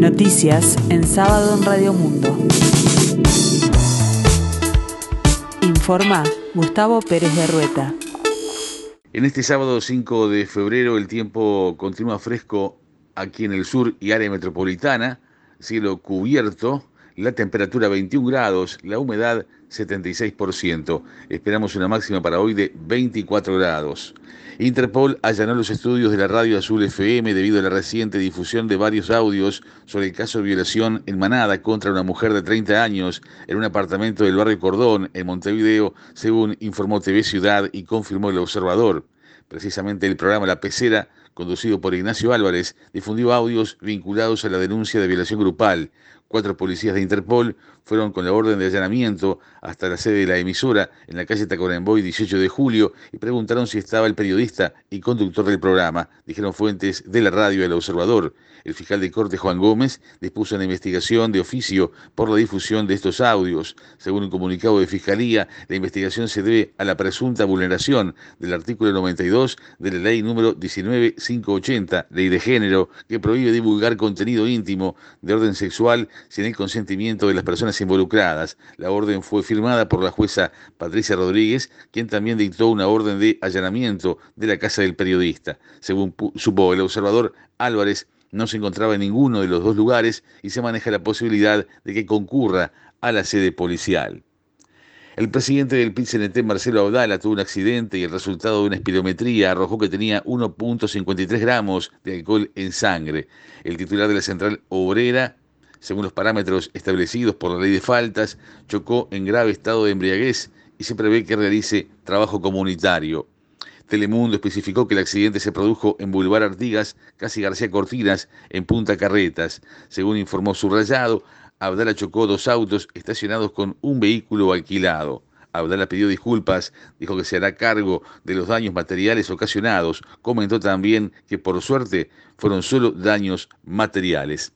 Noticias en sábado en Radio Mundo. Informa Gustavo Pérez de Rueta. En este sábado 5 de febrero el tiempo continúa fresco aquí en el sur y área metropolitana, cielo cubierto, la temperatura 21 grados, la humedad 76%. Esperamos una máxima para hoy de 24 grados. Interpol allanó los estudios de la radio Azul FM debido a la reciente difusión de varios audios sobre el caso de violación en Manada contra una mujer de 30 años en un apartamento del barrio Cordón, en Montevideo, según informó TV Ciudad y confirmó el observador. Precisamente el programa La Pecera, conducido por Ignacio Álvarez, difundió audios vinculados a la denuncia de violación grupal. Cuatro policías de Interpol fueron con la orden de allanamiento hasta la sede de la emisora en la calle Tacuarembó 18 de julio y preguntaron si estaba el periodista y conductor del programa, dijeron fuentes de la radio El Observador. El fiscal de corte Juan Gómez dispuso una investigación de oficio por la difusión de estos audios. Según un comunicado de fiscalía, la investigación se debe a la presunta vulneración del artículo 92 de la ley número 19580, ley de género, que prohíbe divulgar contenido íntimo de orden sexual sin el consentimiento de las personas involucradas. La orden fue firmada por la jueza Patricia Rodríguez, quien también dictó una orden de allanamiento de la casa del periodista. Según supo el observador Álvarez, no se encontraba en ninguno de los dos lugares y se maneja la posibilidad de que concurra a la sede policial. El presidente del PIT-CNT, Marcelo Abdala, tuvo un accidente y el resultado de una espirometría arrojó que tenía 1.53 gramos de alcohol en sangre. El titular de la central obrera, según los parámetros establecidos por la ley de faltas, chocó en grave estado de embriaguez y se prevé que realice trabajo comunitario. Telemundo especificó que el accidente se produjo en Boulevard Artigas, casi García Cortinas, en Punta Carretas. Según informó Subrayado, Abdala chocó dos autos estacionados con un vehículo alquilado. Abdala pidió disculpas, dijo que se hará cargo de los daños materiales ocasionados. Comentó también que por suerte fueron solo daños materiales.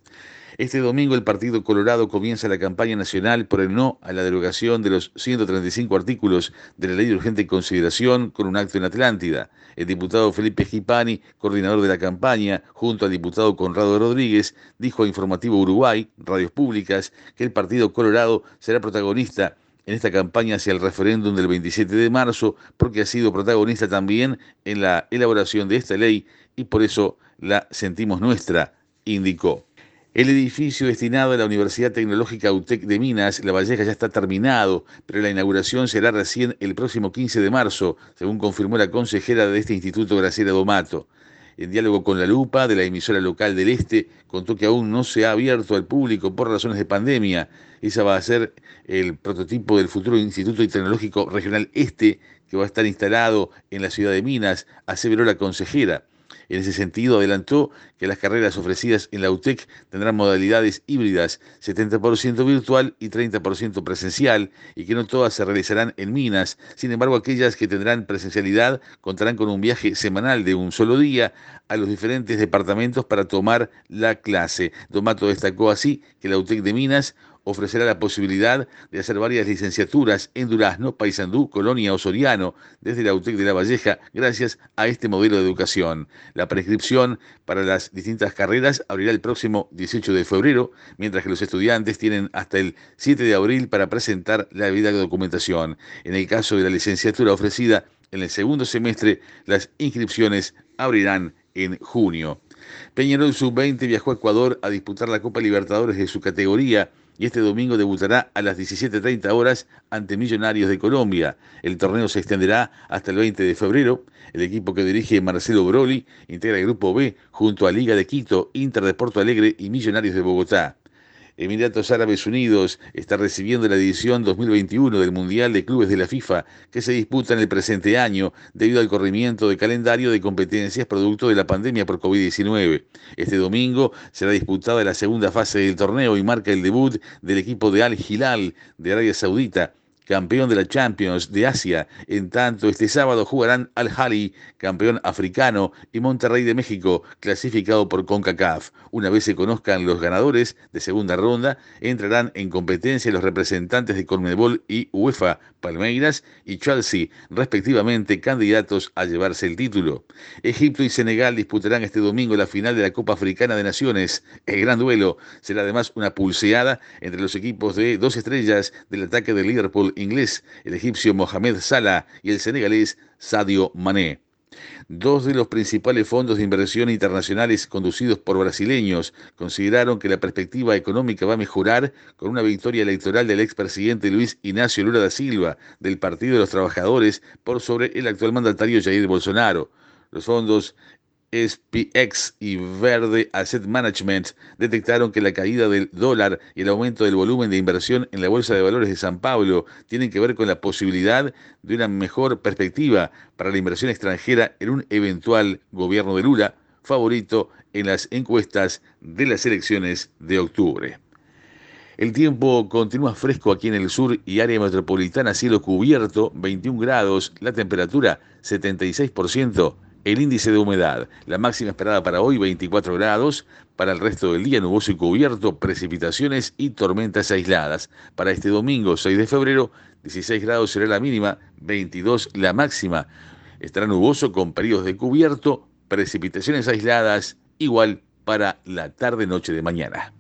Este domingo el Partido Colorado comienza la campaña nacional por el no a la derogación de los 135 artículos de la Ley de Urgente Consideración con un acto en Atlántida. El diputado Felipe Gipani, coordinador de la campaña, junto al diputado Conrado Rodríguez, dijo a Informativo Uruguay, Radios Públicas, que el Partido Colorado será protagonista en esta campaña hacia el referéndum del 27 de marzo, porque ha sido protagonista también en la elaboración de esta ley y por eso la sentimos nuestra, indicó. El edificio destinado a la Universidad Tecnológica UTEC de Minas, La Valleja, ya está terminado, pero la inauguración será recién el próximo 15 de marzo, según confirmó la consejera de este instituto, Graciela Domato. En diálogo con la Lupa de la emisora local del Este, contó que aún no se ha abierto al público por razones de pandemia. Esa va a ser el prototipo del futuro Instituto Tecnológico Regional Este, que va a estar instalado en la ciudad de Minas, aseveró la consejera. En ese sentido, adelantó que las carreras ofrecidas en la UTEC tendrán modalidades híbridas, 70% virtual y 30% presencial, y que no todas se realizarán en Minas. Sin embargo, aquellas que tendrán presencialidad contarán con un viaje semanal de un solo día a los diferentes departamentos para tomar la clase. Domato destacó así que la UTEC de Minas ofrecerá la posibilidad de hacer varias licenciaturas en Durazno, Paysandú, Colonia o Soriano desde la UTEC de La Valleja gracias a este modelo de educación. La prescripción para las distintas carreras abrirá el próximo 18 de febrero, mientras que los estudiantes tienen hasta el 7 de abril para presentar la debida documentación. En el caso de la licenciatura ofrecida en el segundo semestre, las inscripciones abrirán en junio. Peñarol Sub-20 viajó a Ecuador a disputar la Copa Libertadores de su categoría y este domingo debutará a las 17.30 horas ante Millonarios de Colombia. El torneo se extenderá hasta el 20 de febrero. El equipo que dirige Marcelo Broli integra el Grupo B junto a Liga de Quito, Inter de Porto Alegre y Millonarios de Bogotá. Emiratos Árabes Unidos está recibiendo la edición 2021 del Mundial de Clubes de la FIFA que se disputa en el presente año debido al corrimiento de calendario de competencias producto de la pandemia por COVID-19. Este domingo será disputada la segunda fase del torneo y marca el debut del equipo de Al Hilal de Arabia Saudita campeón de la Champions de Asia. En tanto, este sábado jugarán Al Hali, campeón africano, y Monterrey de México, clasificado por CONCACAF. Una vez se conozcan los ganadores de segunda ronda, entrarán en competencia los representantes de Conmebol y UEFA, Palmeiras y Chelsea, respectivamente candidatos a llevarse el título. Egipto y Senegal disputarán este domingo la final de la Copa Africana de Naciones. El gran duelo será además una pulseada entre los equipos de dos estrellas del ataque de Liverpool inglés, el egipcio Mohamed Salah y el senegalés Sadio Mané. Dos de los principales fondos de inversión internacionales conducidos por brasileños consideraron que la perspectiva económica va a mejorar con una victoria electoral del expresidente Luis Ignacio Lula da Silva del Partido de los Trabajadores por sobre el actual mandatario Jair Bolsonaro. Los fondos SPX y Verde Asset Management detectaron que la caída del dólar y el aumento del volumen de inversión en la Bolsa de Valores de San Pablo tienen que ver con la posibilidad de una mejor perspectiva para la inversión extranjera en un eventual gobierno de Lula, favorito en las encuestas de las elecciones de octubre. El tiempo continúa fresco aquí en el sur y área metropolitana, cielo cubierto, 21 grados, la temperatura 76%, el índice de humedad, la máxima esperada para hoy 24 grados, para el resto del día nuboso y cubierto, precipitaciones y tormentas aisladas. Para este domingo 6 de febrero 16 grados será la mínima, 22 la máxima. Estará nuboso con periodos de cubierto, precipitaciones aisladas, igual para la tarde-noche de mañana.